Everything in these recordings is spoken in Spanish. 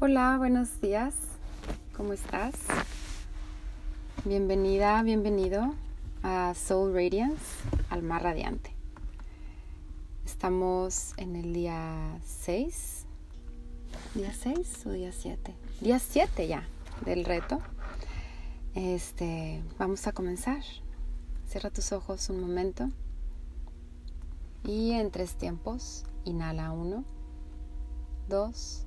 Hola, buenos días. ¿Cómo estás? Bienvenida, bienvenido a Soul Radiance, Alma Radiante. Estamos en el día 6. ¿Día 6 o día 7? Día 7 ya del reto. Este, vamos a comenzar. Cierra tus ojos un momento. Y en tres tiempos, inhala uno, dos,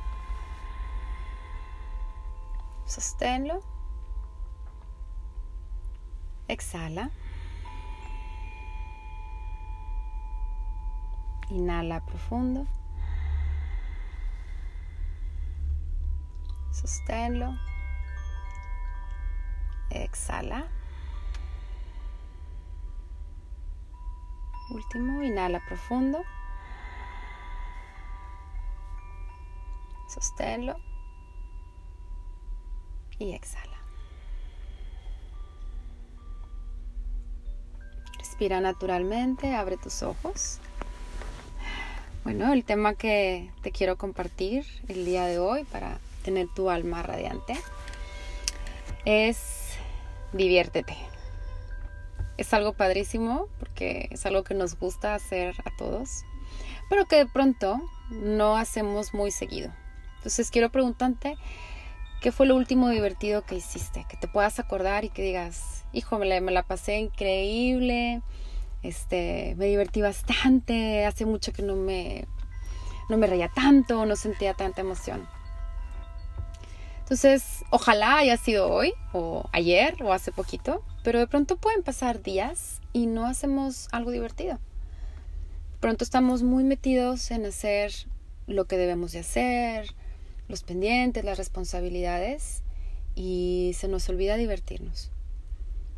Sosténlo. Exhala. Inhala profundo. Sosténlo. Exhala. Último, inhala profundo. Sosténlo y exhala. Respira naturalmente, abre tus ojos. Bueno, el tema que te quiero compartir el día de hoy para tener tu alma radiante es diviértete. Es algo padrísimo porque es algo que nos gusta hacer a todos, pero que de pronto no hacemos muy seguido. Entonces quiero preguntarte, ¿Qué fue lo último divertido que hiciste? Que te puedas acordar y que digas, hijo, me la, pasé increíble, este, me divertí bastante, hace mucho que no me, no me reía tanto, no sentía tanta emoción. Entonces, ojalá haya sido hoy, o ayer, o hace poquito, pero de pronto pueden pasar días y no hacemos algo divertido. De pronto estamos muy metidos en hacer lo que debemos de hacer, los pendientes, las responsabilidades y se nos olvida divertirnos.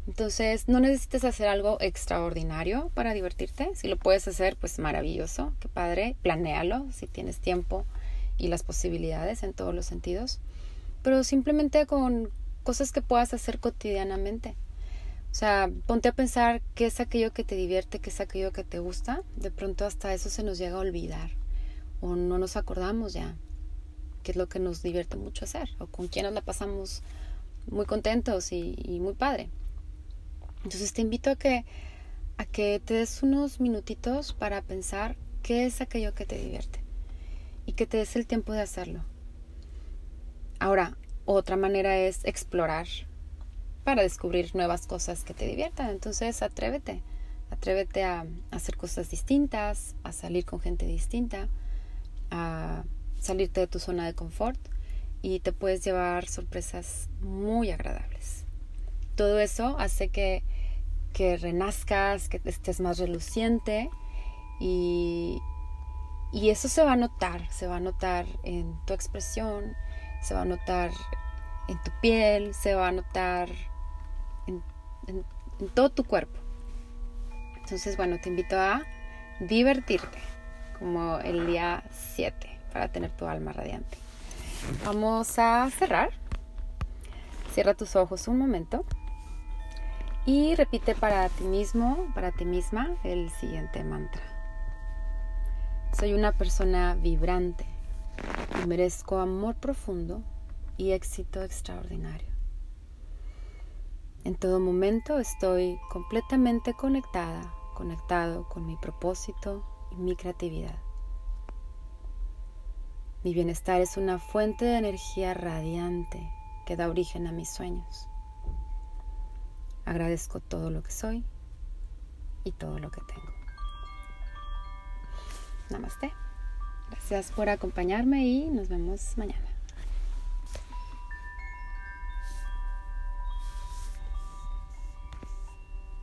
Entonces, no necesitas hacer algo extraordinario para divertirte. Si lo puedes hacer, pues maravilloso, qué padre. Planéalo si tienes tiempo y las posibilidades en todos los sentidos. Pero simplemente con cosas que puedas hacer cotidianamente. O sea, ponte a pensar qué es aquello que te divierte, qué es aquello que te gusta. De pronto hasta eso se nos llega a olvidar o no nos acordamos ya que es lo que nos divierte mucho hacer, o con quien nos la pasamos muy contentos y, muy padre. Entonces te invito a que, a que te des unos minutitos para pensar qué es aquello que te divierte y que te des el tiempo de hacerlo. Ahora, otra manera es explorar para descubrir nuevas cosas que te diviertan. Entonces, atrévete, atrévete a hacer cosas distintas, a salir con gente distinta, a salirte de tu zona de confort y te puedes llevar sorpresas muy agradables. Todo eso hace que, que renazcas, que estés más reluciente y, y eso se va a notar, se va a notar en tu expresión, se va a notar en tu piel, se va a notar en, en, en todo tu cuerpo. Entonces, bueno, te invito a divertirte, como el día 7 para tener tu alma radiante. Vamos a cerrar. Cierra tus ojos un momento y repite para ti mismo, para ti misma, el siguiente mantra. Soy una persona vibrante merezco amor profundo y éxito extraordinario. En todo momento estoy completamente conectada, conectado con mi propósito y mi creatividad. Mi bienestar es una fuente de energía radiante que da origen a mis sueños. Agradezco todo lo que soy y todo lo que tengo. Namaste. Gracias por acompañarme y nos vemos mañana.